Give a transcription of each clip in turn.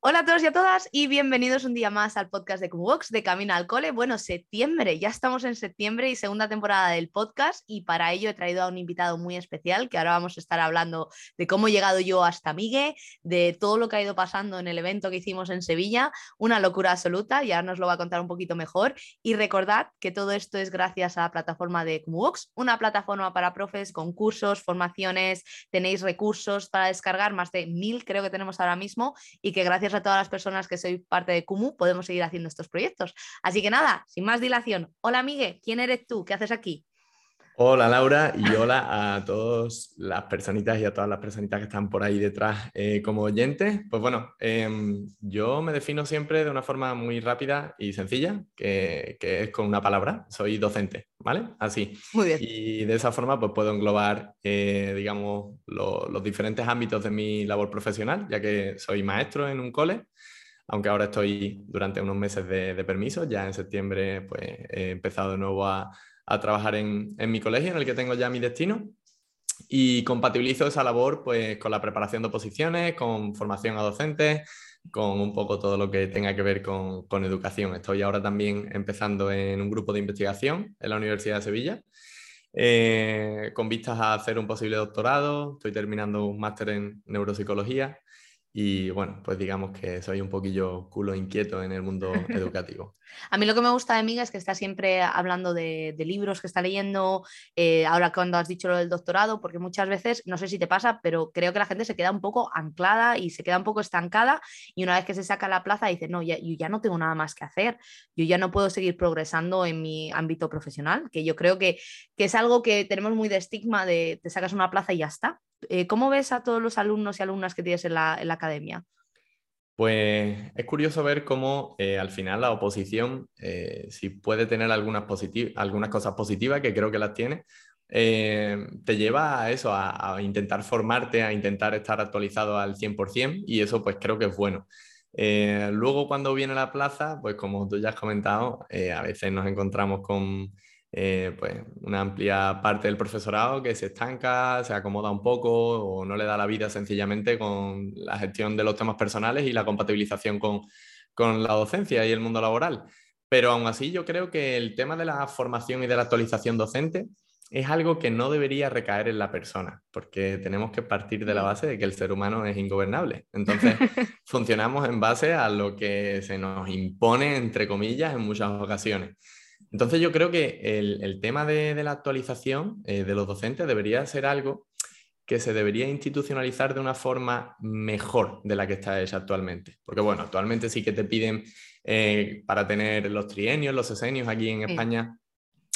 Hola a todos y a todas y bienvenidos un día más al podcast de Box de Camino al Cole. Bueno, septiembre, ya estamos en septiembre y segunda temporada del podcast y para ello he traído a un invitado muy especial que ahora vamos a estar hablando de cómo he llegado yo hasta Migue, de todo lo que ha ido pasando en el evento que hicimos en Sevilla, una locura absoluta, ya nos lo va a contar un poquito mejor y recordad que todo esto es gracias a la plataforma de Box, una plataforma para profes con cursos, formaciones, tenéis recursos para descargar, más de mil creo que tenemos ahora mismo y que gracias a todas las personas que soy parte de Kumu podemos seguir haciendo estos proyectos. Así que nada, sin más dilación. Hola, Miguel, ¿quién eres tú? ¿Qué haces aquí? Hola Laura y hola a todas las personitas y a todas las personitas que están por ahí detrás eh, como oyentes. Pues bueno, em, yo me defino siempre de una forma muy rápida y sencilla, que, es con una palabra. Soy docente, ¿vale? Así. Muy bien. Y de esa forma pues puedo englobar, eh, digamos, los diferentes ámbitos de mi labor profesional, ya que soy maestro en un cole aunque ahora estoy durante unos meses de, de permiso, ya en septiembre pues he empezado de nuevo a, a trabajar en, mi colegio, en el que tengo ya mi destino, y compatibilizo esa labor pues, con la preparación de oposiciones, con formación a docentes, con un poco todo lo que tenga que ver con, educación. Estoy ahora también empezando en un grupo de investigación en la Universidad de Sevilla, eh, con vistas a hacer un posible doctorado. Estoy terminando un máster en neuropsicología y bueno, pues digamos que soy un poquillo culo inquieto en el mundo educativo. A mí lo que me gusta de Miga es que está siempre hablando de, libros que está leyendo, eh, ahora cuando has dicho lo del doctorado, porque muchas veces, no sé si te pasa, pero creo que la gente se queda un poco anclada y se queda un poco estancada y una vez que se saca la plaza dice, no, ya, yo ya no tengo nada más que hacer, yo ya no puedo seguir progresando en mi ámbito profesional, que yo creo que, que es algo que tenemos muy de estigma de te sacas una plaza y ya está. Eh, ¿Cómo ves a todos los alumnos y alumnas que tienes en la, academia? Pues es curioso ver cómo eh, al final la oposición, eh, si puede tener algunas, cosas positivas, que creo que las tiene, te lleva a eso, a, intentar formarte, a intentar estar actualizado al 100% y eso pues creo que es bueno. luego cuando viene la plaza, pues como tú ya has comentado, a veces nos encontramos con eh, pues una amplia parte del profesorado que se estanca, se acomoda un poco o no le da la vida sencillamente con la gestión de los temas personales y la compatibilización con, con la docencia y el mundo laboral. Pero aún así yo creo que el tema de la formación y de la actualización docente es algo que no debería recaer en la persona, porque tenemos que partir de la base de que el ser humano es ingobernable. Entonces, funcionamos en base a lo que se nos impone, entre comillas, en muchas ocasiones. Entonces yo creo que el, tema de, la actualización eh, de los docentes debería ser algo que se debería institucionalizar de una forma mejor de la que está hecha actualmente. Porque bueno, actualmente sí que te piden eh, para tener los trienios, los sesenios aquí en España,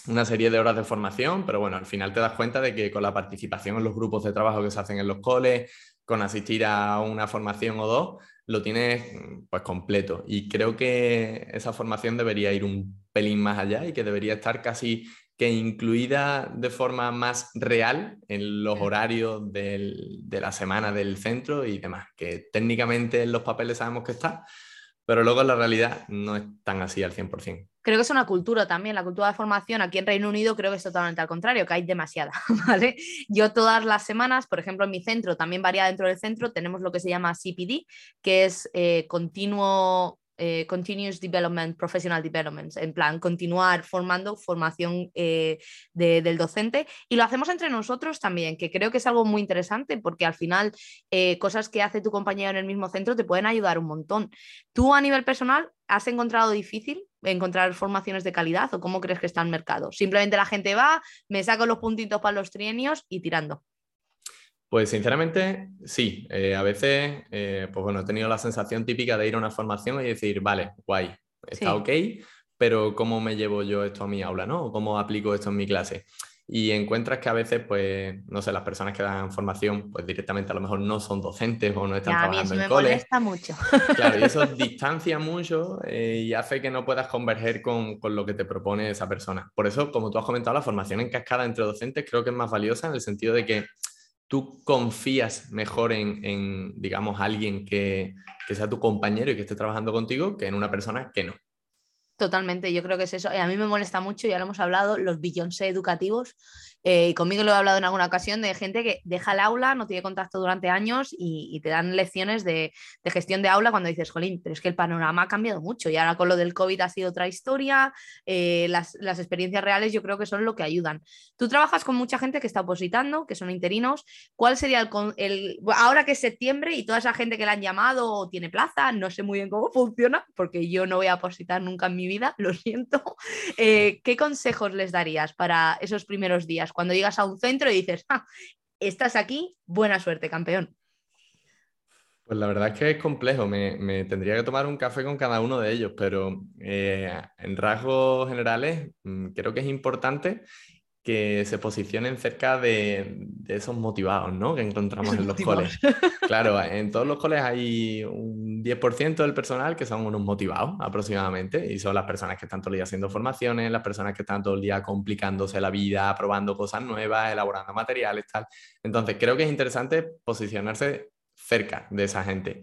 una serie de horas de formación, pero bueno, al final te das cuenta de que con la participación en los grupos de trabajo que se hacen en los coles, con asistir a una formación o dos, lo tienes pues completo. Y creo que esa formación debería ir un pelín más allá y que debería estar casi que incluida de forma más real en los horarios de la semana del centro y demás, que técnicamente en los papeles sabemos que está, pero luego en la realidad no es tan así al 100%. Creo que es una cultura también, la cultura de formación aquí en Reino Unido creo que es totalmente al contrario, que hay demasiada, ¿vale? Yo todas las semanas, por ejemplo, en mi centro, también varía dentro del centro, tenemos lo que se llama CPD, que es eh, continuo eh, continuous Development, Professional Development, en plan, continuar formando formación eh, del docente. Y lo hacemos entre nosotros también, que creo que es algo muy interesante porque al final eh, cosas que hace tu compañero en el mismo centro te pueden ayudar un montón. ¿Tú a nivel personal has encontrado difícil encontrar formaciones de calidad o cómo crees que está el mercado? Simplemente la gente va, me saco los puntitos para los trienios y tirando. Pues sinceramente, sí. Eh, a veces, eh, pues bueno, he tenido la sensación típica de ir a una formación y decir, vale, guay, está ok, pero ¿cómo me llevo yo esto a mi aula, no? ¿Cómo aplico esto en mi clase? y encuentras que a veces, pues, no sé, las personas que dan formación, pues directamente a lo mejor no son docentes o no están trabajando a mí eso me cole. molesta mucho. Claro, y eso distancia mucho eh, y hace que no puedas converger con, con, lo que te propone esa persona. Por eso, como tú has comentado, la formación en cascada entre docentes creo que es más valiosa en el sentido de que tú confías mejor en, digamos, alguien que, sea tu compañero y que esté trabajando contigo que en una persona que no. Totalmente, yo creo que es eso. A mí me molesta mucho, ya lo hemos hablado, los Beyoncé educativos eh, y conmigo lo he hablado en alguna ocasión de gente que deja el aula, no tiene contacto durante años y, te dan lecciones de, gestión de aula cuando dices, jolín, pero es que el panorama ha cambiado mucho y ahora con lo del COVID ha sido otra historia, eh, las, experiencias reales yo creo que son lo que ayudan. Tú trabajas con mucha gente que está opositando, que son interinos. ¿Cuál sería el, el ahora que es septiembre y toda esa gente que le han llamado o tiene plaza, no sé muy bien cómo funciona, porque yo no voy a opositar nunca en mi vida, lo siento. Eh, ¿Qué consejos les darías para esos primeros días? Cuando llegas a un centro y dices, ah, estás aquí, buena suerte, campeón. Pues la verdad es que es complejo, me, tendría que tomar un café con cada uno de ellos, pero eh, en rasgos generales mm, creo que es importante que se posicionen cerca de, esos motivados, ¿no? Que encontramos en los coles. Claro, en todos los coles hay un 10% del personal que son unos motivados aproximadamente y son las personas que están todo el día haciendo formaciones, las personas que están todo el día complicándose la vida, probando cosas nuevas, elaborando materiales, tal. Entonces, creo que es interesante posicionarse cerca de esa gente.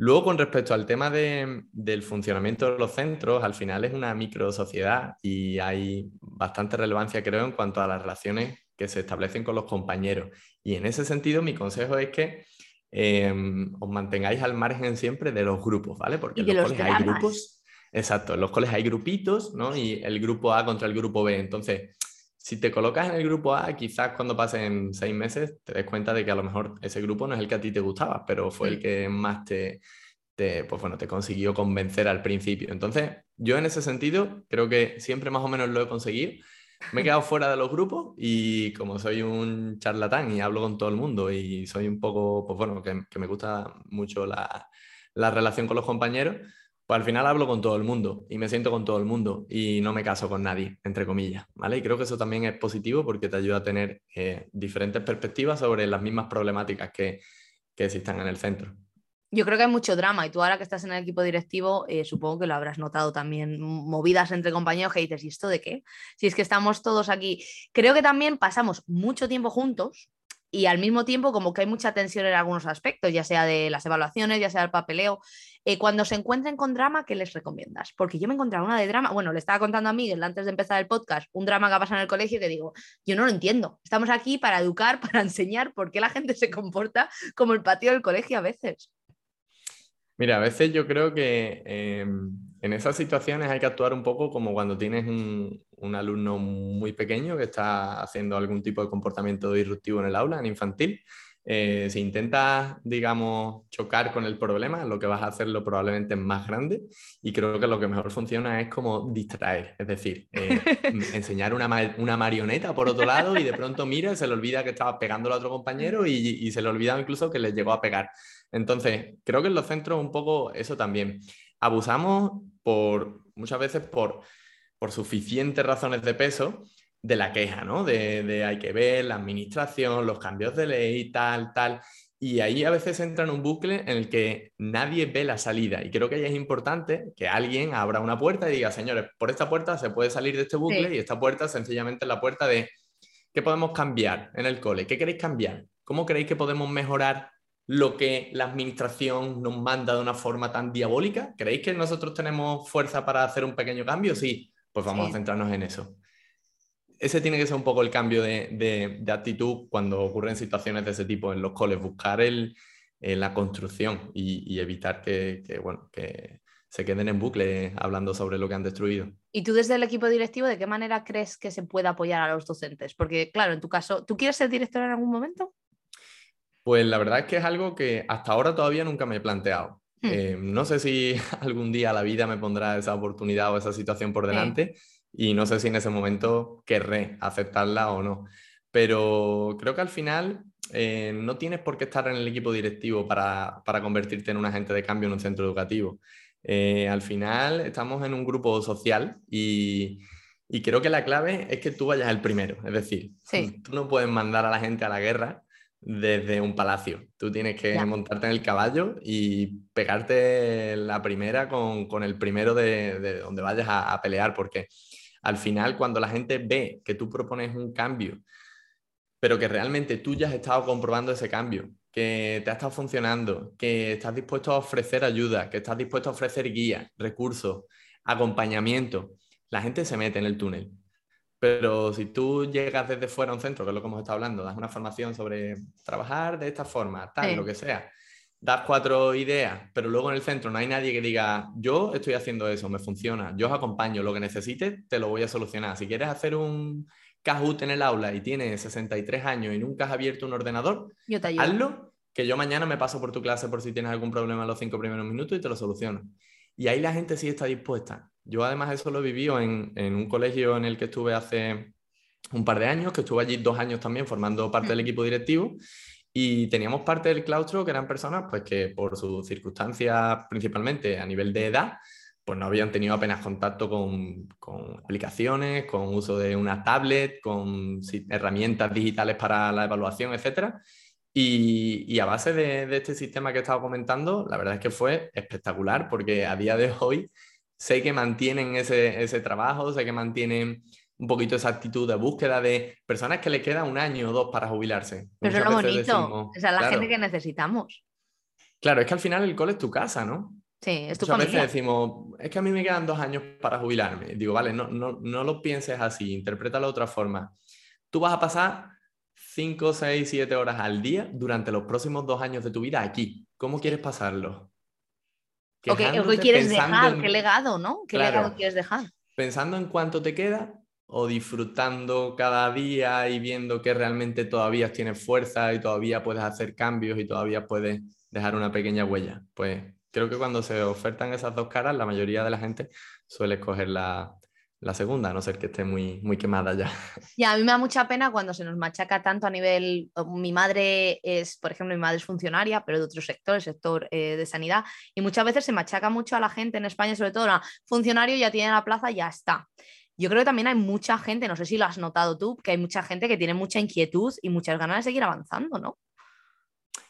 Luego, con respecto al tema del funcionamiento de los centros, al final es una micro sociedad y hay bastante relevancia, creo, en cuanto a las relaciones que se establecen con los compañeros. Y en ese sentido, mi consejo es que em, os mantengáis al margen siempre de los grupos, ¿vale? Porque en los, coles hay grupos. Exacto, en los coles hay grupitos, ¿no? Y el grupo A contra el grupo B. Entonces, si te colocas en el grupo A, quizás cuando pasen seis meses te des cuenta de que a lo mejor ese grupo no es el que a ti te gustaba, pero fue el mm. que más te, te, pues bueno, te consiguió convencer al principio. Entonces, yo en ese sentido creo que siempre más o menos lo he conseguido. Me he quedado fuera de los grupos y como soy un charlatán y hablo con todo el mundo y soy un poco, pues bueno, que, me gusta mucho la, la relación con los compañeros, pues al final hablo con todo el mundo y me siento con todo el mundo y no me caso con nadie, entre comillas, ¿vale? Y creo que eso también es positivo porque te ayuda a tener eh, diferentes perspectivas sobre las mismas problemáticas que, que existan en el centro. Yo creo que hay mucho drama y tú ahora que estás en el equipo directivo, eh, supongo que lo habrás notado también, movidas entre compañeros que dices, ¿y esto de qué? Si es que estamos todos aquí. Creo que también pasamos mucho tiempo juntos y al mismo tiempo como que hay mucha tensión en algunos aspectos, ya sea de las evaluaciones, ya sea el papeleo. Eh, cuando se encuentren con drama, ¿qué les recomiendas? Porque yo me encontré una de drama, bueno, le estaba contando a Miguel antes de empezar el podcast, un drama que ha pasado en el colegio que digo, yo no lo entiendo, estamos aquí para educar, para enseñar por qué la gente se comporta como el patio del colegio a veces. Mira, a veces yo creo que em, en esas situaciones hay que actuar un poco como cuando tienes un, un, alumno muy pequeño que está haciendo algún tipo de comportamiento disruptivo en el aula, en infantil. Eh, si intentas, digamos, chocar con el problema, lo que vas a hacerlo probablemente es más grande y creo que lo que mejor funciona es como distraer, es decir, eh, enseñar una, una, marioneta por otro lado y de pronto mira, se le olvida que estaba pegando a otro compañero y, y se le olvida incluso que le llegó a pegar. Entonces, creo que en los centros un poco eso también. Abusamos por muchas veces por, por suficientes razones de peso de la queja, ¿no? De, hay que ver la administración, los cambios de ley, tal, tal. Y ahí a veces entra en un bucle en el que nadie ve la salida. Y creo que ahí es importante que alguien abra una puerta y diga, señores, por esta puerta se puede salir de este bucle y esta puerta sencillamente es la puerta de ¿qué podemos cambiar en el cole? ¿Qué queréis cambiar? ¿Cómo creéis que podemos mejorar lo que la administración nos manda de una forma tan diabólica? ¿Creéis que nosotros tenemos fuerza para hacer un pequeño cambio? Sí, pues vamos a centrarnos en eso ese tiene que ser un poco el cambio de, actitud cuando ocurren situaciones de ese tipo en los coles, buscar el, eh, la construcción y, evitar que, bueno, que se queden en bucle hablando sobre lo que han destruido. ¿Y tú desde el equipo directivo de qué manera crees que se puede apoyar a los docentes? Porque claro, en tu caso, ¿tú quieres ser director en algún momento? Pues la verdad es que es algo que hasta ahora todavía nunca me he planteado. Hmm. Eh, no sé si algún día la vida me pondrá esa oportunidad o esa situación por delante y no sé si en ese momento querré aceptarla o no. Pero creo que al final eh, no tienes por qué estar en el equipo directivo para, convertirte en un agente de cambio en un centro educativo. Eh, al final estamos en un grupo social y, Y creo que la clave es que tú vayas el primero. Es decir, tú no puedes mandar a la gente a la guerra desde un palacio. Tú tienes que montarte en el caballo y pegarte la primera con, el primero de, donde vayas a, a, pelear, porque al final cuando la gente ve que tú propones un cambio, pero que realmente tú ya has estado comprobando ese cambio, que te ha estado funcionando, que estás dispuesto a ofrecer ayuda, que estás dispuesto a ofrecer guía, recursos, acompañamiento, la gente se mete en el túnel. Pero si tú llegas desde fuera a un centro, que es lo que hemos estado hablando, das una formación sobre trabajar de esta forma, tal, lo que sea, das cuatro ideas, pero luego en el centro no hay nadie que diga, yo estoy haciendo eso, me funciona, yo os acompaño, lo que necesites, te lo voy a solucionar. Si quieres hacer un Kahoot en el aula y tienes 63 años y nunca has abierto un ordenador, hazlo, que yo mañana me paso por tu clase por si tienes algún problema en los cinco primeros minutos y te lo soluciono. Y ahí la gente sí está dispuesta. Yo además eso lo he vivido en, un colegio en el que estuve hace un par de años, que estuve allí dos años también formando parte del equipo directivo y teníamos parte del claustro que eran personas pues que por sus circunstancias principalmente a nivel de edad pues no habían tenido apenas contacto con, aplicaciones, con uso de una tablet, con herramientas digitales para la evaluación, etc. Y, a base de, este sistema que he estado comentando, la verdad es que fue espectacular porque a día de hoy sé que mantienen ese, trabajo, sé que mantienen un poquito esa actitud de búsqueda de personas que le queda un año o dos para jubilarse. Pero es lo bonito, esa es la gente que necesitamos. Claro, es que al final el cole es tu casa, ¿no? Sí, es tu Muchas veces decimos, es que a mí me quedan dos años para jubilarme. Digo, vale, no, no, no lo pienses así, interprétalo de otra forma. Tú vas a pasar 5, 6, 7 horas al día durante los próximos dos años de tu vida aquí. ¿Cómo quieres pasarlo? ¿O qué, quieres dejar? ¿Qué legado, no? ¿Qué legado quieres dejar? Pensando en cuánto te queda o disfrutando cada día y viendo que realmente todavía tienes fuerza y todavía puedes hacer cambios y todavía puedes dejar una pequeña huella. Pues creo que cuando se ofertan esas dos caras, la mayoría de la gente suele escoger la, la segunda, a no ser que esté muy, muy quemada ya. Ya, a mí me da mucha pena cuando se nos machaca tanto a nivel, mi madre es, por ejemplo, mi madre es funcionaria, pero de otro sector, el sector eh, de sanidad, y muchas veces se machaca mucho a la gente en España, sobre todo, funcionario ya tiene la plaza, ya está. Yo creo que también hay mucha gente, no sé si lo has notado tú, que hay mucha gente que tiene mucha inquietud y muchas ganas de seguir avanzando, ¿no?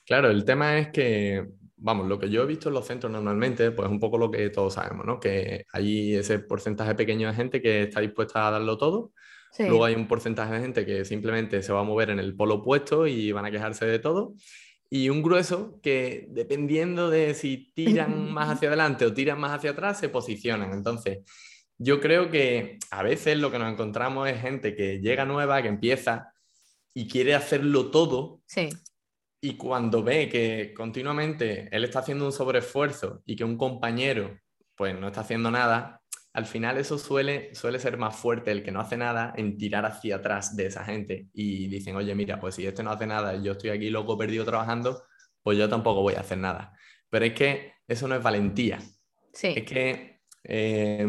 Claro, el tema es que vamos, lo que yo he visto en los centros normalmente, pues es un poco lo que todos sabemos, ¿no? Que hay ese porcentaje pequeño de gente que está dispuesta a darlo todo. Luego hay un porcentaje de gente que simplemente se va a mover en el polo opuesto y van a quejarse de todo. Y un grueso que, dependiendo de si tiran más hacia adelante o tiran más hacia atrás, se posicionan. Entonces, yo creo que a veces lo que nos encontramos es gente que llega nueva, que empieza y quiere hacerlo todo. Sí y cuando ve que continuamente él está haciendo un sobreesfuerzo y que un compañero pues no está haciendo nada, al final eso suele, suele ser más fuerte el que no hace nada en tirar hacia atrás de esa gente y dicen, oye, mira, pues si este no hace nada y yo estoy aquí loco perdido trabajando, pues yo tampoco voy a hacer nada. Pero es que eso no es valentía. Sí. Es que eh,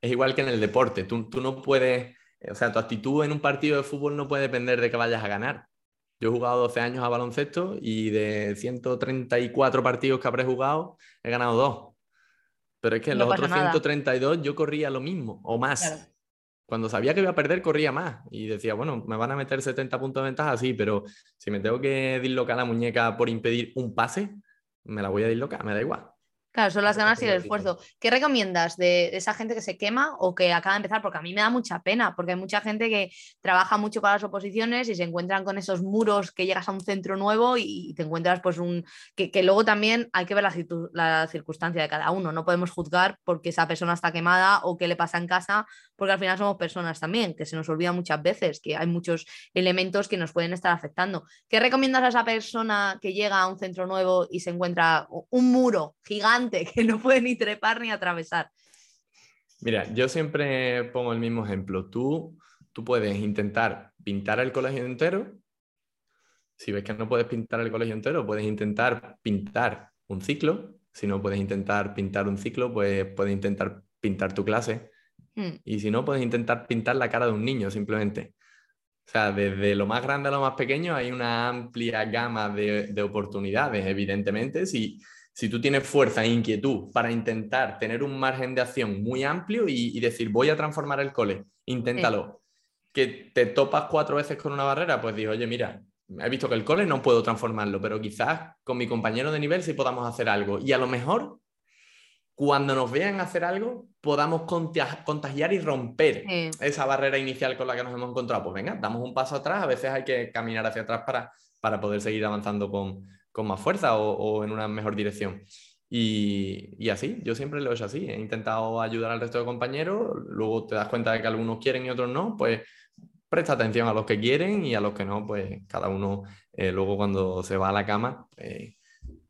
es igual que en el deporte. Tú, tú no puedes, o sea, tu actitud en un partido de fútbol no puede depender de que vayas a ganar. Yo he jugado 12 años a baloncesto y de 134 partidos que habré jugado, he ganado dos. Pero es que en los otros 132 yo corría lo mismo o más. Cuando sabía que iba a perder, corría más. Y decía, bueno, me van a meter 70 puntos de ventaja, sí, pero si me tengo que dislocar la muñeca por impedir un pase, me la voy a dislocar, me da igual. Claro, son las ganas y el esfuerzo. ¿Qué recomiendas de esa gente que se quema o que acaba de empezar? Porque a mí me da mucha pena, porque hay mucha gente que trabaja mucho con las oposiciones y se encuentran con esos muros que llegas a un centro nuevo y te encuentras pues un... que, luego también hay que ver la, la, circunstancia de cada uno. No podemos juzgar porque esa persona está quemada o qué le pasa en casa, porque al final somos personas también, que se nos olvida muchas veces que hay muchos elementos que nos pueden estar afectando. ¿Qué recomiendas a esa persona que llega a un centro nuevo y se encuentra un muro gigante? que no puede ni trepar ni atravesar. Mira, yo siempre pongo el mismo ejemplo. Tú, tú puedes intentar pintar el colegio entero. Si ves que no puedes pintar el colegio entero, puedes intentar pintar un ciclo. Si no puedes intentar pintar un ciclo, pues puedes intentar pintar tu clase. Hmm. Y si no, puedes intentar pintar la cara de un niño simplemente. O sea, desde lo más grande a lo más pequeño hay una amplia gama de, de oportunidades, evidentemente. Si, si tú tienes fuerza e inquietud para intentar tener un margen de acción muy amplio y, decir, voy a transformar el cole, inténtalo. Que te topas cuatro veces con una barrera, pues digo, oye, mira, he visto que el cole no puedo transformarlo, pero quizás con mi compañero de nivel sí podamos hacer algo. Y a lo mejor, cuando nos vean hacer algo, podamos contagiar y romper esa barrera inicial con la que nos hemos encontrado. Pues venga, damos un paso atrás, a veces hay que caminar hacia atrás para, para poder seguir avanzando con, con más fuerza o, en una mejor dirección. Y, y, así, yo siempre lo he hecho así. He intentado ayudar al resto de compañeros, luego te das cuenta de que algunos quieren y otros no, pues presta atención a los que quieren y a los que no, pues cada uno eh, luego cuando se va a la cama eh,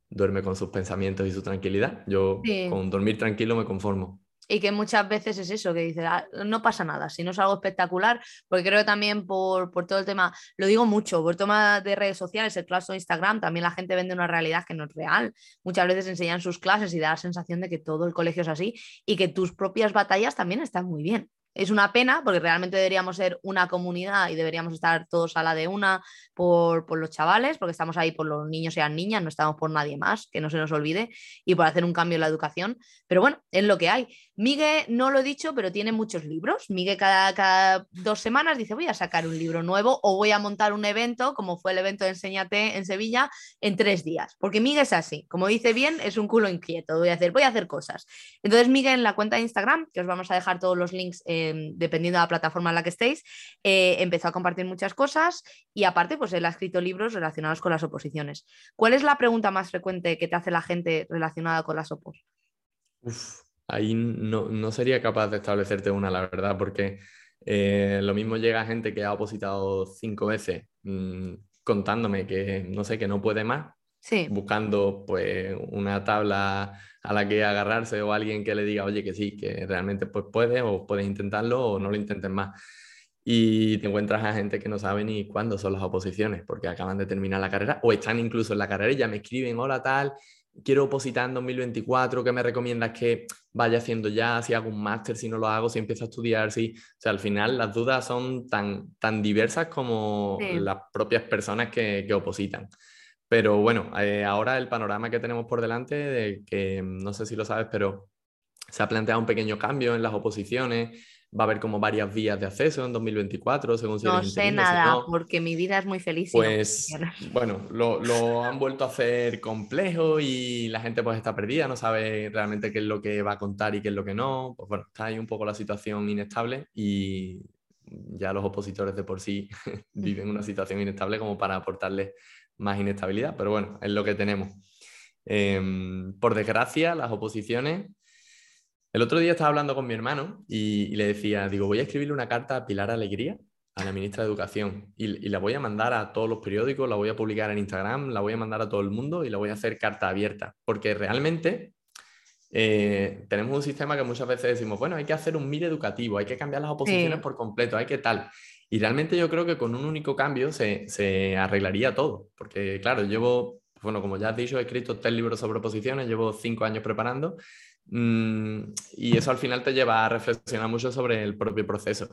duerme con sus pensamientos y su tranquilidad. Yo con dormir tranquilo me conformo. Y que muchas veces es eso, que dices, ah, no pasa nada, si no es algo espectacular, porque creo también por, por, todo el tema, lo digo mucho, por tema de redes sociales, el clase de Instagram, también la gente vende una realidad que no es real. Muchas veces enseñan sus clases y da la sensación de que todo el colegio es así y que tus propias batallas también están muy bien. Es una pena porque realmente deberíamos ser una comunidad y deberíamos estar todos a la de una por, por, los chavales, porque estamos ahí por los niños y las niñas, no estamos por nadie más, que no se nos olvide, y por hacer un cambio en la educación. Pero bueno, es lo que hay. Miguel, no lo he dicho, pero tiene muchos libros. Miguel cada, cada, dos semanas dice, voy a sacar un libro nuevo o voy a montar un evento, como fue el evento de Enséñate en Sevilla, en tres días. Porque Miguel es así, como dice bien, es un culo inquieto, voy a hacer, voy a hacer cosas. Entonces Miguel en la cuenta de Instagram, que os vamos a dejar todos los links em, dependiendo de la plataforma en la que estéis, eh, empezó a compartir muchas cosas y aparte, pues él ha escrito libros relacionados con las oposiciones. ¿Cuál es la pregunta más frecuente que te hace la gente relacionada con las opos? Uf ahí no, sería capaz de establecerte una, la verdad, porque eh, lo mismo llega gente que ha opositado cinco veces mm, contándome que no sé, que no puede más, buscando pues una tabla a la que agarrarse o alguien que le diga, oye, que sí, que realmente pues puedes o puedes intentarlo o no lo intentes más. Y te encuentras a gente que no sabe ni cuándo son las oposiciones, porque acaban de terminar la carrera o están incluso en la carrera y ya me escriben, hola tal, quiero opositar en 2024, ¿qué me recomiendas que vaya haciendo ya? Si hago un máster, si no lo hago, si empiezo a estudiar, si... O sea, al final las dudas son tan, tan diversas como las propias personas que, que opositan. Pero bueno, eh, ahora el panorama que tenemos por delante, de que no sé si lo sabes, pero se ha planteado un pequeño cambio en las oposiciones va a haber como varias vías de acceso en 2024, según si No sé nada, porque mi vida es muy feliz. Pues, bueno, lo, lo, han vuelto a hacer complejo y la gente pues está perdida, no sabe realmente qué es lo que va a contar y qué es lo que no. Pues bueno, está ahí un poco la situación inestable y ya los opositores de por sí viven una situación inestable como para aportarles más inestabilidad, pero bueno, es lo que tenemos. Em, por desgracia, las oposiciones el otro día estaba hablando con mi hermano y, le decía, digo, voy a escribirle una carta a Pilar Alegría, a la ministra de Educación, y, la voy a mandar a todos los periódicos, la voy a publicar en Instagram, la voy a mandar a todo el mundo y la voy a hacer carta abierta, porque realmente eh, tenemos un sistema que muchas veces decimos, bueno, hay que hacer un MIR educativo, hay que cambiar las oposiciones por completo, hay que tal. Y realmente yo creo que con un único cambio se, se arreglaría todo, porque claro, llevo, bueno, como ya has dicho, he escrito tres libros sobre oposiciones, llevo cinco años preparando Mm, y eso al final te lleva a reflexionar mucho sobre el propio proceso.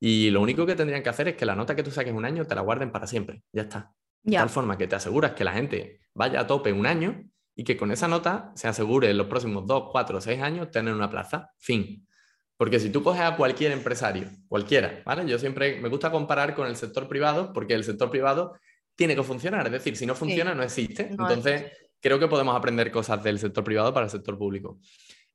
Y lo único que tendrían que hacer es que la nota que tú saques un año te la guarden para siempre. Ya está. De tal forma que te aseguras que la gente vaya a tope un año y que con esa nota se asegure en los próximos dos, cuatro, seis años tener una plaza. Fin. Porque si tú coges a cualquier empresario, cualquiera, ¿vale? Yo siempre me gusta comparar con el sector privado porque el sector privado tiene que funcionar. Es decir, si no funciona, no existe. Entonces, creo que podemos aprender cosas del sector privado para el sector público.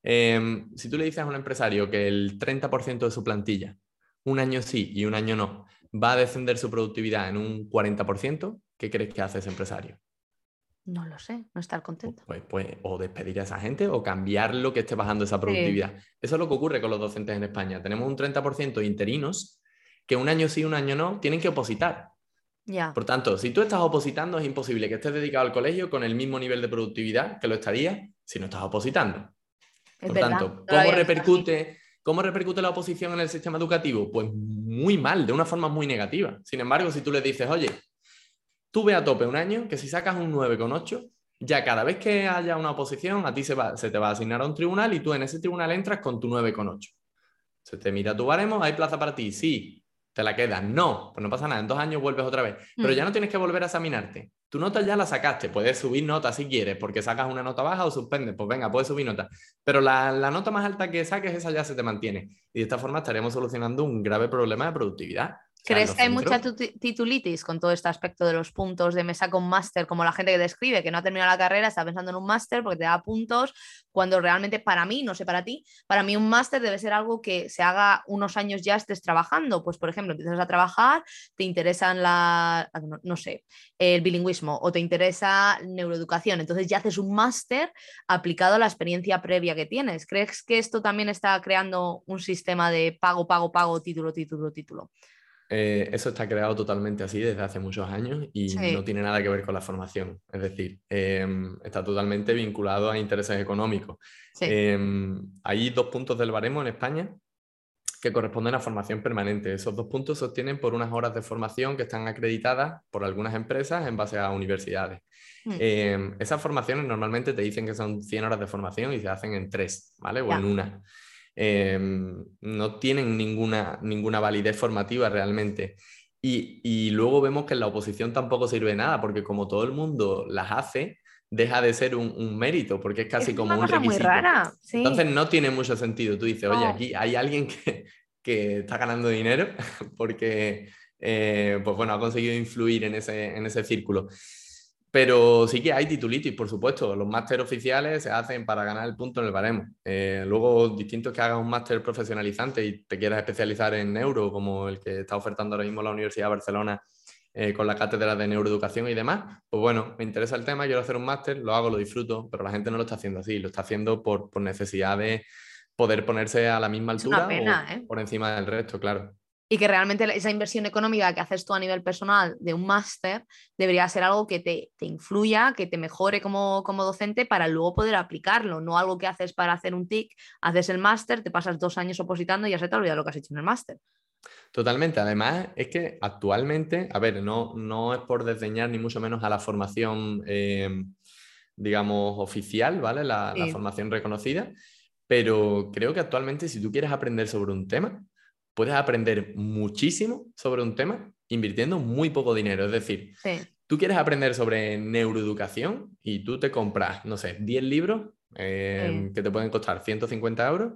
Em, si tú le dices a un empresario que el 30% de su plantilla, un año sí y un año no, va a descender su productividad en un 40%, ¿qué crees que hace ese empresario? No lo sé, no estar contento. Pues, pues, o despedir a esa gente o cambiar lo que esté bajando esa productividad. Eso es lo que ocurre con los docentes en España. Tenemos un 30% interinos que un año sí, un año no, tienen que opositar. Ya. Por tanto, si tú estás opositando, es imposible que estés dedicado al colegio con el mismo nivel de productividad que lo estaría si no estás opositando. Por tanto, ¿cómo repercute, ¿cómo repercute la oposición en el sistema educativo? Pues muy mal, de una forma muy negativa. Sin embargo, si tú le dices, oye, tú ve a tope un año, que si sacas un 9,8, ya cada vez que haya una oposición, a ti se, va, se te va a asignar a un tribunal y tú en ese tribunal entras con tu 9,8. Se te mira tu baremo, hay plaza para ti, sí, te la quedas, no, pues no pasa nada, en dos años vuelves otra vez, pero mm. ya no tienes que volver a examinarte. tu nota ya la sacaste, puedes subir nota si quieres, porque sacas una nota baja o suspendes, pues venga, puedes subir nota. Pero la, la, nota más alta que saques, esa ya se te mantiene. Y de esta forma estaríamos solucionando un grave problema de productividad. ¿Crees que hay mucha titulitis con todo este aspecto de los puntos de mesa con máster, como la gente que describe que no ha terminado la carrera, está pensando en un máster porque te da puntos, cuando realmente para mí, no sé para ti, para mí un máster debe ser algo que se haga unos años ya estés trabajando. Pues, por ejemplo, empiezas a trabajar, te interesan la, no, sé, el bilingüismo o te interesa neuroeducación, entonces ya haces un máster aplicado a la experiencia previa que tienes. ¿Crees que esto también está creando un sistema de pago, pago, pago, título, título, título? Eh, eso está creado totalmente así desde hace muchos años y no tiene nada que ver con la formación. Es decir, em, está totalmente vinculado a intereses económicos. Em, hay dos puntos del baremo en España que corresponden a formación permanente. Esos dos puntos se obtienen por unas horas de formación que están acreditadas por algunas empresas en base a universidades. Mm. Em, esas formaciones normalmente te dicen que son 100 horas de formación y se hacen en tres, ¿vale? O en una. Em, no tienen ninguna, ninguna validez formativa realmente. Y, luego vemos que en la oposición tampoco sirve de nada, porque como todo el mundo las hace, deja de ser un, mérito, porque es casi como un requisito. Muy rara. Entonces no tiene mucho sentido. Tú dices, oye, aquí hay alguien que, que está ganando dinero porque, eh, pues bueno, ha conseguido influir en ese, en ese círculo. Pero sí que hay titulitis, por supuesto. Los máster oficiales se hacen para ganar el punto en el baremo. Eh, luego, distinto es que hagas un máster profesionalizante y te quieras especializar en neuro, como el que está ofertando ahora mismo la Universidad de Barcelona eh, con la cátedra de neuroeducación y demás. Pues bueno, me interesa el tema, quiero hacer un máster, lo hago, lo disfruto, pero la gente no lo está haciendo así, lo está haciendo por, por necesidad de poder ponerse a la misma altura o ¿eh? por encima del resto, claro y que realmente esa inversión económica que haces tú a nivel personal de un máster debería ser algo que te, te influya, que te mejore como, como, docente para luego poder aplicarlo, no algo que haces para hacer un TIC, haces el máster, te pasas dos años opositando y ya se te olvida lo que has hecho en el máster. Totalmente. Además, es que actualmente, a ver, no, no es por desdeñar ni mucho menos a la formación, eh, digamos, oficial, ¿vale? La, la formación reconocida, pero creo que actualmente si tú quieres aprender sobre un tema, puedes aprender muchísimo sobre un tema invirtiendo muy poco dinero. Es decir, tú quieres aprender sobre neuroeducación y tú te compras, no sé, 10 libros eh, que te pueden costar 150 euros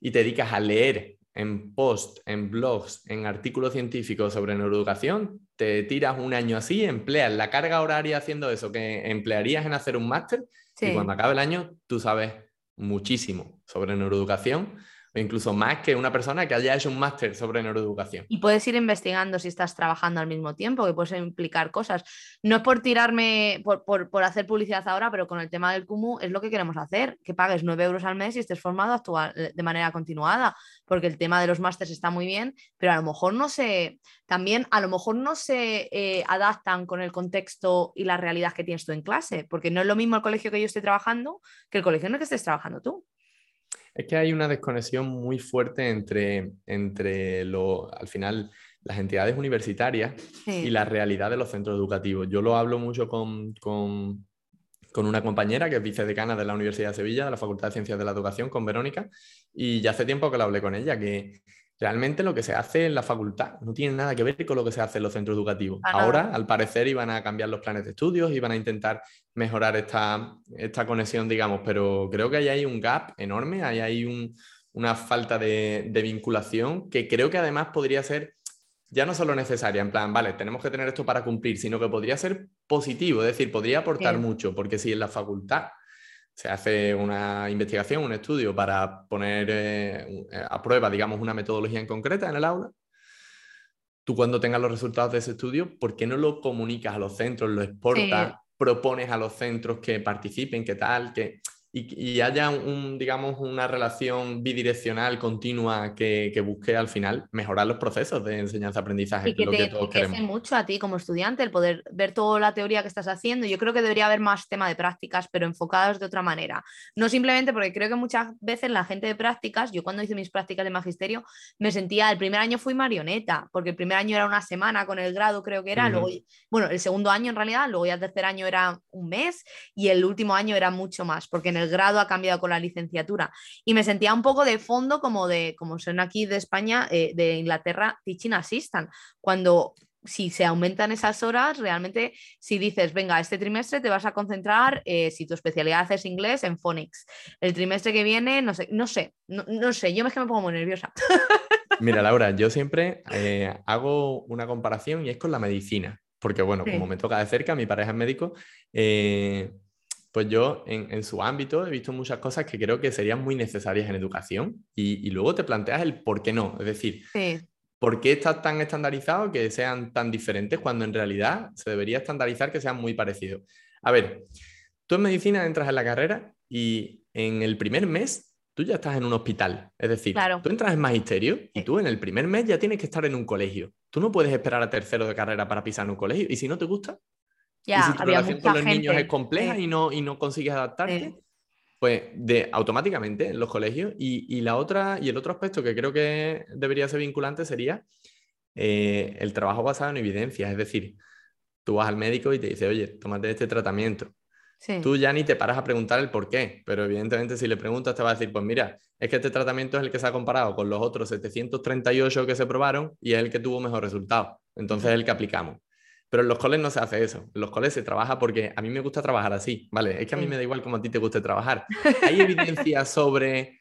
y te dedicas a leer en post, en blogs, en artículos científicos sobre neuroeducación, te tiras un año así, empleas la carga horaria haciendo eso que emplearías en hacer un máster y cuando acabe el año tú sabes muchísimo sobre neuroeducación incluso más que una persona que haya hecho un máster sobre neuroeducación. Y puedes ir investigando si estás trabajando al mismo tiempo, que puedes implicar cosas. No es por tirarme, por, hacer publicidad ahora, pero con el tema del CUMU es lo que queremos hacer, que pagues 9 euros al mes y estés formado actual, eh, de manera continuada, porque el tema de los másters está muy bien, pero a lo mejor no se, también a lo mejor no se eh, adaptan con el contexto y la realidad que tienes tú en clase, porque no es lo mismo el colegio que yo estoy trabajando que el colegio en el que estés trabajando tú. Es que hay una desconexión muy fuerte entre, entre lo, al final, las entidades universitarias y la realidad de los centros educativos. Yo lo hablo mucho con, con, con, una compañera que es vicedecana de la Universidad de Sevilla, de la Facultad de Ciencias de la Educación, con Verónica, y ya hace tiempo que lo hablé con ella, que realmente lo que se hace en la facultad no tiene nada que ver con lo que se hace en los centros educativos. Ahora, al parecer, iban a cambiar los planes de estudios, iban a intentar mejorar esta, esta conexión, digamos, pero creo que ahí hay un gap enorme, ahí hay una falta de, vinculación que creo que además podría ser ya no solo necesaria, en plan, vale, tenemos que tener esto para cumplir, sino que podría ser positivo, es decir, podría aportar mucho, porque si en la facultad se hace una investigación, un estudio para poner eh, a prueba, digamos, una metodología en concreta en el aula. Tú cuando tengas los resultados de ese estudio, ¿por qué no lo comunicas a los centros, lo exportas, propones a los centros que participen, qué tal, que y, haya un, digamos, una relación bidireccional continua que, que, busque al final mejorar los procesos de enseñanza-aprendizaje. Y que, te enriquece mucho a ti como estudiante el poder ver toda la teoría que estás haciendo. Yo creo que debería haber más tema de prácticas, pero enfocadas de otra manera. No simplemente porque creo que muchas veces la gente de prácticas, yo cuando hice mis prácticas de magisterio, me sentía, el primer año fui marioneta, porque el primer año era una semana con el grado, creo que era, luego, bueno, el segundo año en realidad, luego ya el tercer año era un mes y el último año era mucho más, porque en el grado ha cambiado con la licenciatura. Y me sentía un poco de fondo como de, como son aquí de España, eh, de Inglaterra, teaching assistant, cuando si se aumentan esas horas, realmente si dices, venga, este trimestre te vas a concentrar, eh, si tu especialidad es inglés, en phonics. El trimestre que viene, no sé, no sé, no, sé, yo me, es que me pongo muy nerviosa. Mira, Laura, yo siempre eh, hago una comparación y es con la medicina, porque bueno, como me toca de cerca, mi pareja es médico, eh, pues yo en, su ámbito he visto muchas cosas que creo que serían muy necesarias en educación y, y luego te planteas el por qué no. Es decir, sí. ¿Por qué está tan estandarizado que sean tan diferentes cuando en realidad se debería estandarizar que sean muy parecidos? A ver, tú en medicina entras en la carrera y en el primer mes tú ya estás en un hospital. Es decir, tú entras en magisterio y tú en el primer mes ya tienes que estar en un colegio. Tú no puedes esperar a tercero de carrera para pisar en un colegio. Y si no te gusta, y si tu relación con los niños es compleja y, no, y no consigues adaptarte, pues de, automáticamente en los colegios. Y, la otra, y el otro aspecto que creo que debería ser vinculante sería eh, el trabajo basado en evidencia. Es decir, tú vas al médico y te dice, oye, tómate este tratamiento. Tú ya ni te paras a preguntar el por qué, pero evidentemente si le preguntas te va a decir, pues mira, es que este tratamiento es el que se ha comparado con los otros 738 que se probaron y es el que tuvo mejor resultado. Entonces es el que aplicamos. Pero en los coles no se hace eso. En los coles se trabaja porque a mí me gusta trabajar así, ¿vale? Es que a mí me da igual como a ti te guste trabajar. ¿Hay evidencia sobre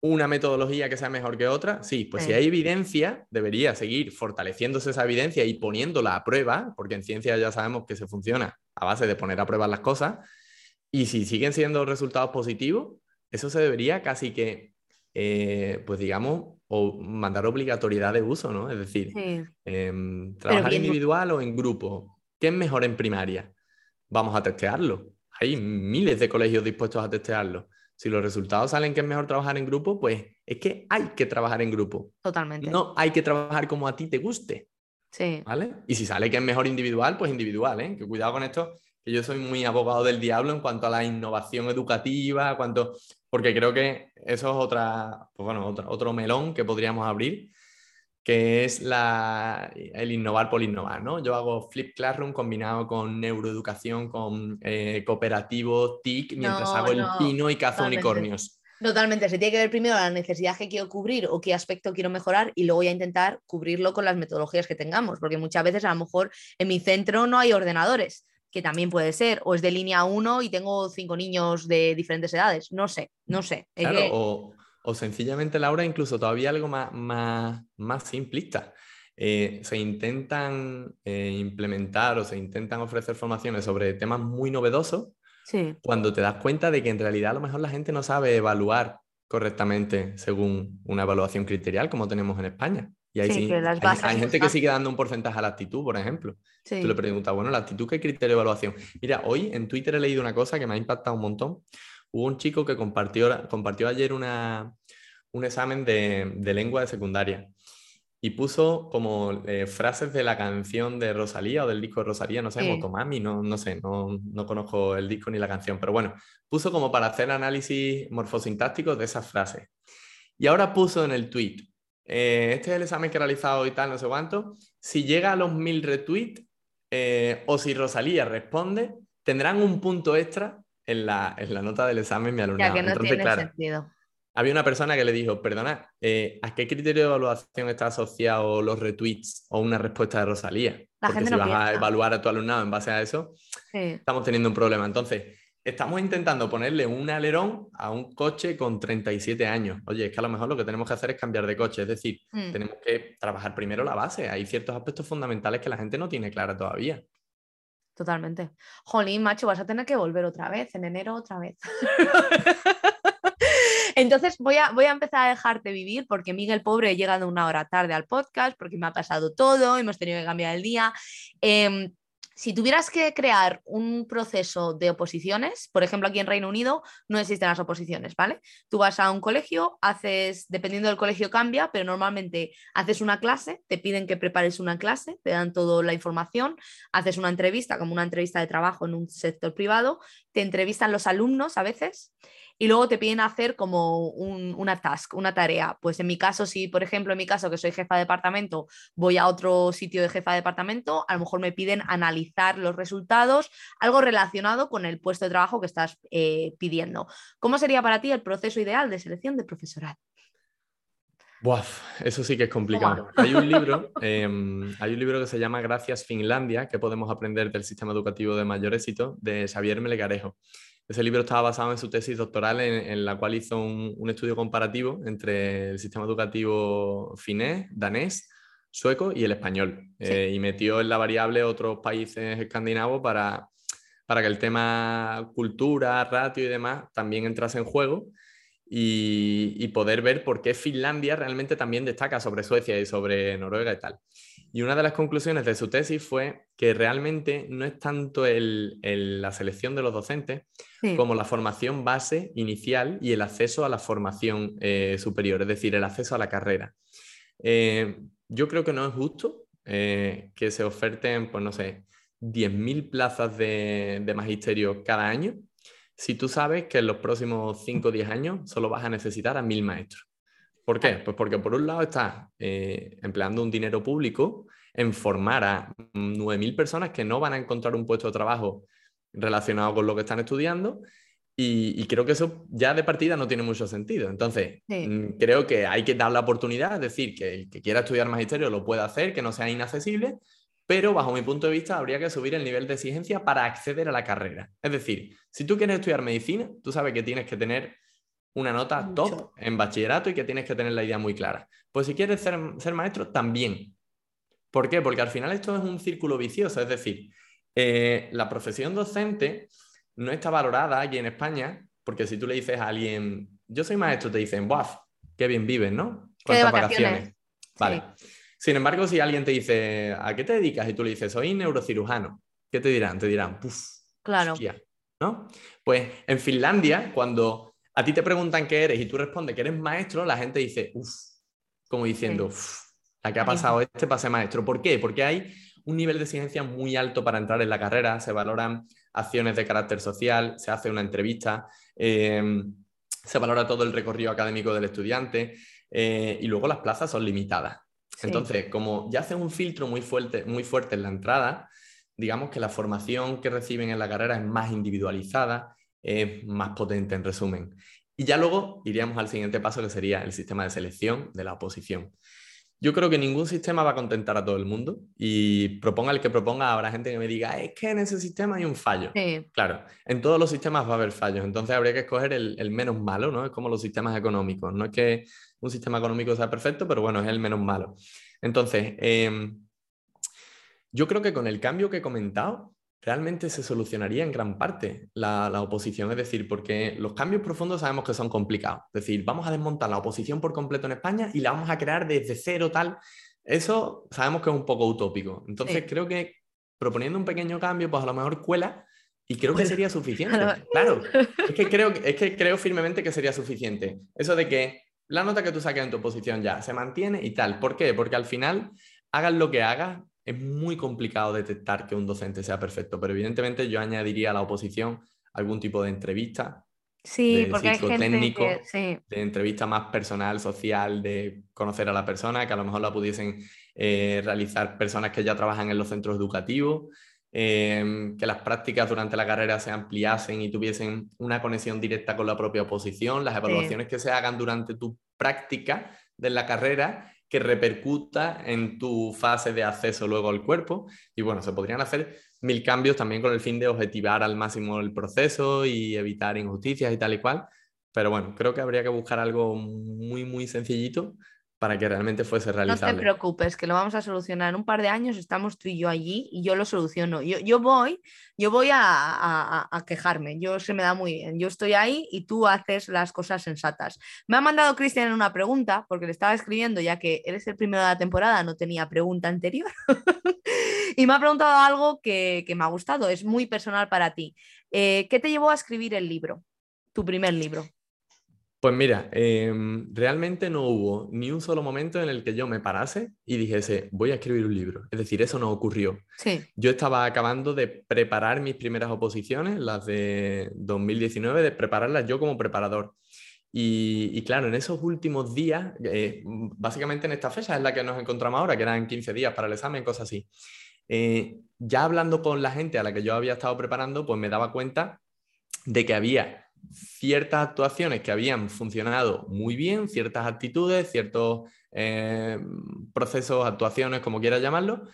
una metodología que sea mejor que otra? Sí, pues si hay evidencia, debería seguir fortaleciéndose esa evidencia y poniéndola a prueba, porque en ciencia ya sabemos que se funciona a base de poner a prueba las cosas. Y si siguen siendo resultados positivos, eso se debería casi que, eh, pues digamos, o mandar obligatoriedad de uso, ¿no? Es decir, em, trabajar individual o en grupo. ¿Qué es mejor en primaria? Vamos a testearlo. Hay miles de colegios dispuestos a testearlo. Si los resultados salen que es mejor trabajar en grupo, pues es que hay que trabajar en grupo. Totalmente. No hay que trabajar como a ti te guste. Sí. ¿Vale? Y si sale que es mejor individual, pues individual, ¿eh? Que cuidado con esto, que yo soy muy abogado del diablo en cuanto a la innovación educativa, cuanto porque creo que eso es otra, pues bueno, otro, melón que podríamos abrir, que es la, el innovar por innovar, ¿no? Yo hago Flip Classroom combinado con neuroeducación, con eh, cooperativo, TIC, mientras hago el pino y cazo unicornios. Totalmente, se tiene que ver primero la necesidad que quiero cubrir o qué aspecto quiero mejorar y luego voy a intentar cubrirlo con las metodologías que tengamos, porque muchas veces a lo mejor en mi centro no hay ordenadores que también puede ser, o es de línea 1 y tengo cinco niños de diferentes edades, no sé, no sé. o, sencillamente, Laura, incluso todavía algo más, más, simplista. Eh, se intentan eh, implementar o se intentan ofrecer formaciones sobre temas muy novedosos cuando te das cuenta de que en realidad a lo mejor la gente no sabe evaluar correctamente según una evaluación criterial como tenemos en España. Y ahí sí, hay, gente que sigue dando un porcentaje a la actitud, por ejemplo. Tú le preguntas, bueno, la actitud, ¿qué criterio de evaluación? Mira, hoy en Twitter he leído una cosa que me ha impactado un montón. Hubo un chico que compartió, compartió ayer una, un examen de, de lengua de secundaria y puso como eh, frases de la canción de Rosalía o del disco de Rosalía, no sé, Motomami, no, no sé, no, no, conozco el disco ni la canción, pero bueno, puso como para hacer análisis morfosintáctico de esas frases. Y ahora puso en el tweet, eh, este es el examen que he realizado y tal, no sé cuánto, si llega a los mil retweets eh, o si Rosalía responde, tendrán un punto extra en la, en la nota del examen mi alumnado. Ya que no tiene sentido. Había una persona que le dijo, perdona, eh, ¿a qué criterio de evaluación está asociado los retweets o una respuesta de Rosalía? Porque si vas a evaluar a tu alumnado en base a eso, estamos teniendo un problema. Entonces, estamos intentando ponerle un alerón a un coche con 37 años. Oye, es que a lo mejor lo que tenemos que hacer es cambiar de coche, es decir, mm. tenemos que trabajar primero la base. Hay ciertos aspectos fundamentales que la gente no tiene clara todavía. Totalmente. Jolín, macho, vas a tener que volver otra vez, en enero otra vez. Entonces voy a, voy a empezar a dejarte vivir porque Miguel Pobre ha llegado una hora tarde al podcast porque me ha pasado todo, hemos tenido que cambiar el día. Em, si tuvieras que crear un proceso de oposiciones, por ejemplo, aquí en Reino Unido no existen las oposiciones, ¿vale? Tú vas a un colegio, haces, dependiendo del colegio cambia, pero normalmente haces una clase, te piden que prepares una clase, te dan toda la información, haces una entrevista, como una entrevista de trabajo en un sector privado, te entrevistan los alumnos a veces y luego te piden hacer como una task, una tarea. Pues en mi caso, si por ejemplo en mi caso que soy jefa de departamento, voy a otro sitio de jefa de departamento, a lo mejor me piden analizar los resultados, algo relacionado con el puesto de trabajo que estás eh, pidiendo. ¿Cómo sería para ti el proceso ideal de selección de profesorado? Buah, eso sí que es complicado. Hay un libro, em, hay un libro que se llama Gracias Finlandia, que podemos aprender del sistema educativo de mayor éxito, de Xavier Melgarejo. Ese libro estaba basado en su tesis doctoral, en, la cual hizo un, estudio comparativo entre el sistema educativo finés, danés, sueco y el español. Eh, y metió en la variable otros países escandinavos para, para que el tema cultura, ratio y demás también entrase en juego y, poder ver por qué Finlandia realmente también destaca sobre Suecia y sobre Noruega y tal. Y una de las conclusiones de su tesis fue que realmente no es tanto la selección de los docentes como la formación base inicial y el acceso a la formación eh, superior, es decir, el acceso a la carrera. Eh, yo creo que no es justo eh, que se oferten, pues no sé, 10.000 plazas de, de magisterio cada año si tú sabes que en los próximos 5 o 10 años solo vas a necesitar a mil maestros. ¿Por qué? Pues porque por un lado estás eh, empleando un dinero público en formar a 9.000 personas que no van a encontrar un puesto de trabajo relacionado con lo que están estudiando y, creo que eso ya de partida no tiene mucho sentido. Entonces, mm, creo que hay que dar la oportunidad, es decir, que el que quiera estudiar magisterio lo pueda hacer, que no sea inaccesible, pero bajo mi punto de vista habría que subir el nivel de exigencia para acceder a la carrera. Es decir, si tú quieres estudiar medicina, tú sabes que tienes que tener una nota top en bachillerato y que tienes que tener la idea muy clara. Pues si quieres ser, ser maestro, también. ¿Por qué? Porque al final esto es un círculo vicioso, es decir, eh, la profesión docente no está valorada aquí en España, porque si tú le dices a alguien, yo soy maestro, te dicen, ¡buaf! ¡Qué bien vives, ¿no? ¿Cuántas vacaciones? Vale. Sin embargo, si alguien te dice, ¿a qué te dedicas? Y tú le dices, soy neurocirujano, ¿qué te dirán? Te dirán, puf, claro. ¿no? Pues en Finlandia, cuando a ti te preguntan qué eres y tú respondes que eres maestro, la gente dice, uff, como diciendo, uff, ¿a qué ha pasado este para ser maestro? ¿Por qué? Porque hay un nivel de exigencia muy alto para entrar en la carrera, se valoran acciones de carácter social, se hace una entrevista, em, se valora todo el recorrido académico del estudiante eh, y luego las plazas son limitadas. Entonces, como ya hacen un filtro muy fuerte, muy fuerte en la entrada, digamos que la formación que reciben en la carrera es más individualizada, es más potente en resumen. Y ya luego iríamos al siguiente paso, que sería el sistema de selección de la oposición. Yo creo que ningún sistema va a contentar a todo el mundo y proponga el que proponga, habrá gente que me diga, es que en ese sistema hay un fallo. Claro, en todos los sistemas va a haber fallos, entonces habría que escoger el, el, menos malo, ¿no? Es como los sistemas económicos, no es que un sistema económico sea perfecto, pero bueno, es el menos malo. Entonces, em, yo creo que con el cambio que he comentado, realmente se solucionaría en gran parte la, oposición. Es decir, porque los cambios profundos sabemos que son complicados. Es decir, vamos a desmontar la oposición por completo en España y la vamos a crear desde cero tal. Eso sabemos que es un poco utópico. Entonces, creo que proponiendo un pequeño cambio, pues a lo mejor cuela y creo que sería suficiente. Claro, es que, creo, es que creo firmemente que sería suficiente. Eso de que la nota que tú saques en tu oposición ya se mantiene y tal. ¿Por qué? Porque al final, hagas lo que hagas, es muy complicado detectar que un docente sea perfecto, pero evidentemente yo añadiría a la oposición algún tipo de entrevista. Sí, porque hay gente de entrevista más personal, social, de conocer a la persona, que a lo mejor la pudiesen eh, realizar personas que ya trabajan en los centros educativos, em, que las prácticas durante la carrera se ampliasen y tuviesen una conexión directa con la propia oposición, las evaluaciones que se hagan durante tu práctica de la carrera que repercuta en tu fase de acceso luego al cuerpo. Y bueno, se podrían hacer mil cambios también con el fin de objetivar al máximo el proceso y evitar injusticias y tal y cual. Pero bueno, creo que habría que buscar algo muy, muy sencillito para que realmente fuese realizable. No te preocupes, que lo vamos a solucionar. En un par de años estamos tú y yo allí y yo lo soluciono. Yo, yo voy, yo voy a, a, quejarme. Yo se me da muy bien. Yo estoy ahí y tú haces las cosas sensatas. Me ha mandado Cristian una pregunta porque le estaba escribiendo ya que él es el primero de la temporada, no tenía pregunta anterior. y me ha preguntado algo que, que, me ha gustado. Es muy personal para ti. Eh, ¿Qué te llevó a escribir el libro? Tu primer libro. Pues mira, em, realmente no hubo ni un solo momento en el que yo me parase y dijese, voy a escribir un libro. Es decir, eso no ocurrió. Sí. Yo estaba acabando de preparar mis primeras oposiciones, las de 2019, de prepararlas yo como preparador. Y, claro, en esos últimos días, eh, básicamente en esta fecha es la que nos encontramos ahora, que eran 15 días para el examen, cosas así. Eh, ya hablando con la gente a la que yo había estado preparando, pues me daba cuenta de que había ciertas actuaciones que habían funcionado muy bien, ciertas actitudes, ciertos eh, procesos, actuaciones, como quieras llamarlo,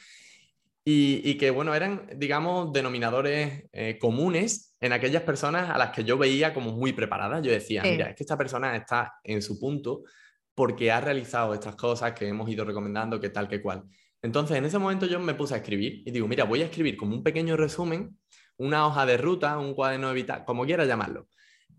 y, que, bueno, eran, digamos, denominadores eh, comunes en aquellas personas a las que yo veía como muy preparadas. Yo decía, mira, es que esta persona está en su punto porque ha realizado estas cosas que hemos ido recomendando, que tal, que cual. Entonces, en ese momento yo me puse a escribir y digo, mira, voy a escribir como un pequeño resumen, una hoja de ruta, un cuaderno de vital, como quiera llamarlo.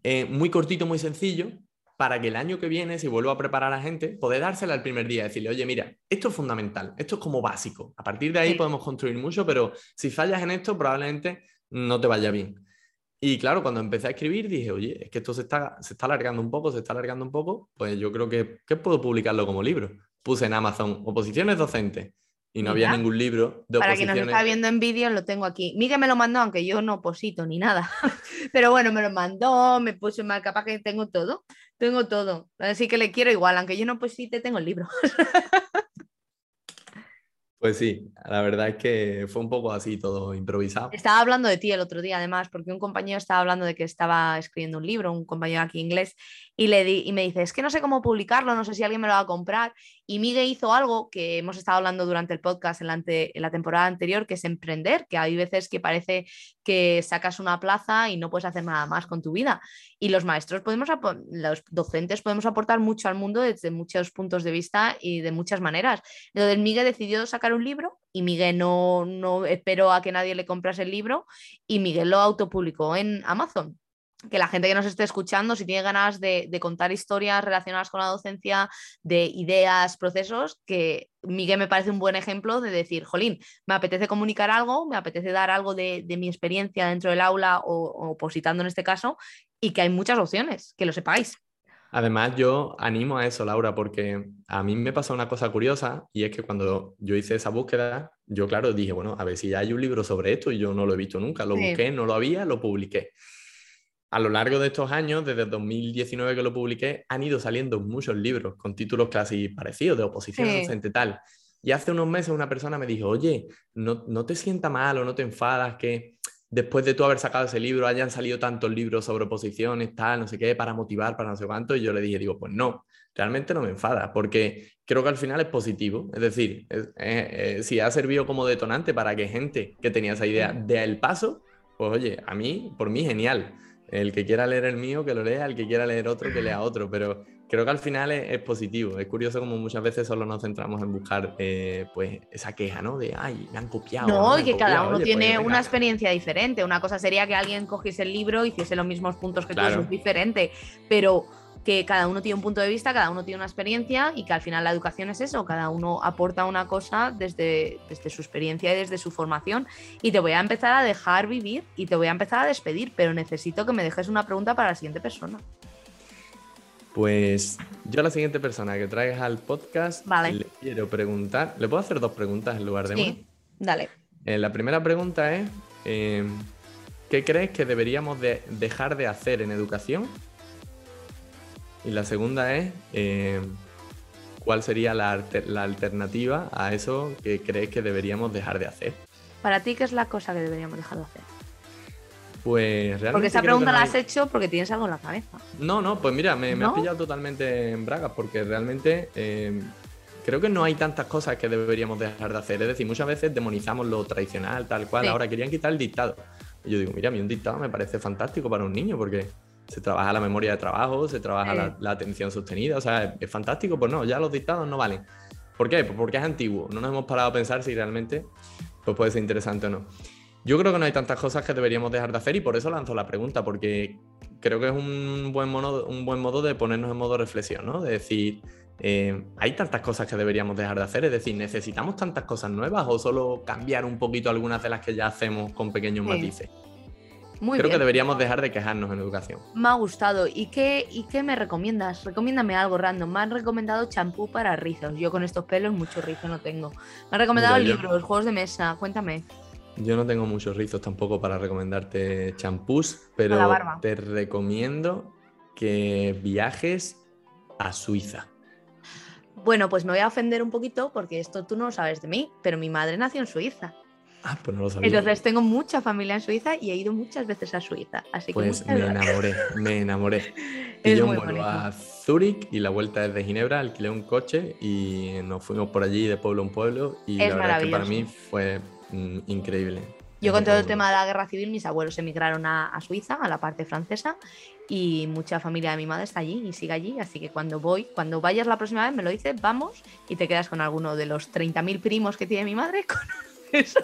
Eh, muy cortito, muy sencillo, para que el año que viene, si vuelvo a preparar a la gente, poder dársela el primer día, decirle, oye, mira, esto es fundamental, esto es como básico. A partir de ahí podemos construir mucho, pero si fallas en esto, probablemente no te vaya bien. Y claro, cuando empecé a escribir dije, oye, es que esto se está, se está alargando un poco, se está alargando un poco, pues yo creo que, que puedo publicarlo como libro. Puse en Amazon oposiciones docentes y no había ningún libro de Para quien nos está viendo en vídeo, lo tengo aquí. Miguel me lo mandó, aunque yo no oposito ni nada. Pero bueno, me lo mandó, me puso mal, capaz que tengo todo. Tengo todo. Así que le quiero igual, aunque yo no oposite, tengo el libro. Pues sí, la verdad es que fue un poco así todo improvisado. Estaba hablando de ti el otro día, además, porque un compañero estaba hablando de que estaba escribiendo un libro, un compañero aquí inglés, y, le di, y me dice, es que no sé cómo publicarlo, no sé si alguien me lo va a comprar. Y Miguel hizo algo que hemos estado hablando durante el podcast en la, temporada anterior, que es emprender, que hay veces que parece que sacas una plaza y no puedes hacer nada más con tu vida. Y los maestros podemos, los docentes podemos aportar mucho al mundo desde muchos puntos de vista y de muchas maneras. Entonces Miguel decidió sacar un libro y Miguel no, no esperó a que nadie le comprase el libro y Miguel lo autopublicó en Amazon que la gente que nos esté escuchando, si tiene ganas de, contar historias relacionadas con la docencia, de ideas, procesos, que Miguel me parece un buen ejemplo de decir, jolín, me apetece comunicar algo, me apetece dar algo de, mi experiencia dentro del aula o, opositando en este caso, y que hay muchas opciones, que lo sepáis. Además, yo animo a eso, Laura, porque a mí me pasó una cosa curiosa y es que cuando yo hice esa búsqueda, yo claro dije, bueno, a ver si ya hay un libro sobre esto y yo no lo he visto nunca, lo busqué, no lo había, lo publiqué a lo largo de estos años, desde 2019 que lo publiqué, han ido saliendo muchos libros con títulos casi parecidos, de oposición docente tal. Y hace unos meses una persona me dijo, oye, no, no te sienta mal o no te enfadas que después de tú haber sacado ese libro hayan salido tantos libros sobre oposiciones, tal, no sé qué, para motivar, para no sé cuánto. Y yo le dije, digo, pues no, realmente no me enfada, porque creo que al final es positivo. Es decir, si ha servido como detonante para que gente que tenía esa idea dé el paso, pues oye, a mí, por mí, genial. El que quiera leer el mío, que lo lea, el que quiera leer otro, que lea otro, pero creo que al final es, positivo. Es curioso como muchas veces solo nos centramos en buscar eh, pues esa queja, ¿no? De, ay, me han copiado. No, y que cada uno tiene pues una experiencia diferente. Una cosa sería que alguien cogiese el libro y hiciese los mismos puntos que tú, eso es diferente. Pero que cada uno tiene un punto de vista, cada uno tiene una experiencia y que al final la educación es eso, cada uno aporta una cosa desde, desde su experiencia y desde su formación. Y te voy a empezar a dejar vivir y te voy a empezar a despedir, pero necesito que me dejes una pregunta para la siguiente persona. Pues yo a la siguiente persona que traigas al podcast vale. le quiero preguntar, ¿le puedo hacer dos preguntas en lugar de sí, dale. Eh, la primera pregunta es, eh, ¿qué crees que deberíamos de dejar de hacer en educación y la segunda es, eh, ¿cuál sería la, alternativa a eso que crees que deberíamos dejar de hacer? Para ti, ¿qué es la cosa que deberíamos dejar de hacer? Pues realmente. Porque esa pregunta la has hecho porque tienes algo en la cabeza. No, no, pues mira, me, has pillado totalmente en bragas porque realmente eh, creo que no hay tantas cosas que deberíamos dejar de hacer. Es decir, muchas veces demonizamos lo tradicional, tal cual. Ahora querían quitar el dictado. Y yo digo, mira, a mí un dictado me parece fantástico para un niño porque se trabaja la memoria de trabajo, se trabaja la, atención sostenida, o sea, es, fantástico, pues no, ya los dictados no valen. ¿Por qué? Pues porque es antiguo, no nos hemos parado a pensar si realmente pues puede ser interesante o no. Yo creo que no hay tantas cosas que deberíamos dejar de hacer y por eso lanzo la pregunta, porque creo que es un buen modo, un buen modo de ponernos en modo reflexión, ¿no? De decir, eh, hay tantas cosas que deberíamos dejar de hacer, es decir, ¿necesitamos tantas cosas nuevas o solo cambiar un poquito algunas de las que ya hacemos con pequeños matices? Creo que deberíamos dejar de quejarnos en educación. Me ha gustado. ¿Y qué, ¿Y qué me recomiendas? Recomiéndame algo random. Me han recomendado champú para rizos. Yo con estos pelos mucho rizo no tengo. Me han recomendado libros, juegos de mesa. Cuéntame. Yo no tengo muchos rizos tampoco para recomendarte champús, pero te recomiendo que viajes a Suiza. Bueno, pues me voy a ofender un poquito porque esto tú no lo sabes de mí, pero mi madre nació en Suiza. Ah, pues no lo sabía. Entonces tengo mucha familia en Suiza y he ido muchas veces a Suiza. Así que Pues muchas me gracias. enamoré, me enamoré. Y yo bonito. a Zúrich y la vuelta desde Ginebra, alquilé un coche y nos fuimos por allí de pueblo en pueblo y Es la verdad es que para mí fue mm, increíble. Yo con todo el tema de la guerra civil, mis abuelos emigraron a, a Suiza, a la parte francesa, y mucha familia de mi madre está allí y sigue allí. Así que cuando voy, cuando vayas la próxima vez, me lo dices, vamos, y te quedas con alguno de los 30.000 primos que tiene mi madre, con Pues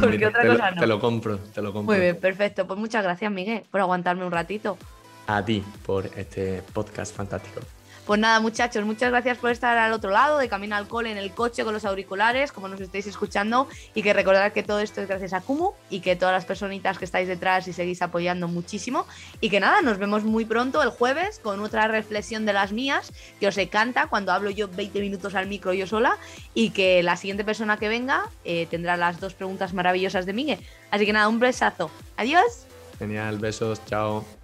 porque mira, otra te, lo, cosa no. te lo compro, te lo compro. Muy bien, perfecto. Pues muchas gracias, Miguel, por aguantarme un ratito. A ti por este podcast fantástico. Pues nada, muchachos, muchas gracias por estar al otro lado, de camino al cole en el coche con los auriculares, como nos estáis escuchando, y que recordad que todo esto es gracias a Kumu y que todas las personitas que estáis detrás y seguís apoyando muchísimo. Y que nada, nos vemos muy pronto el jueves con otra reflexión de las mías, que os encanta cuando hablo yo 20 minutos al micro yo sola, y que la siguiente persona que venga eh, tendrá las dos preguntas maravillosas de Miguel. Así que nada, un besazo. Adiós. Genial, besos, chao.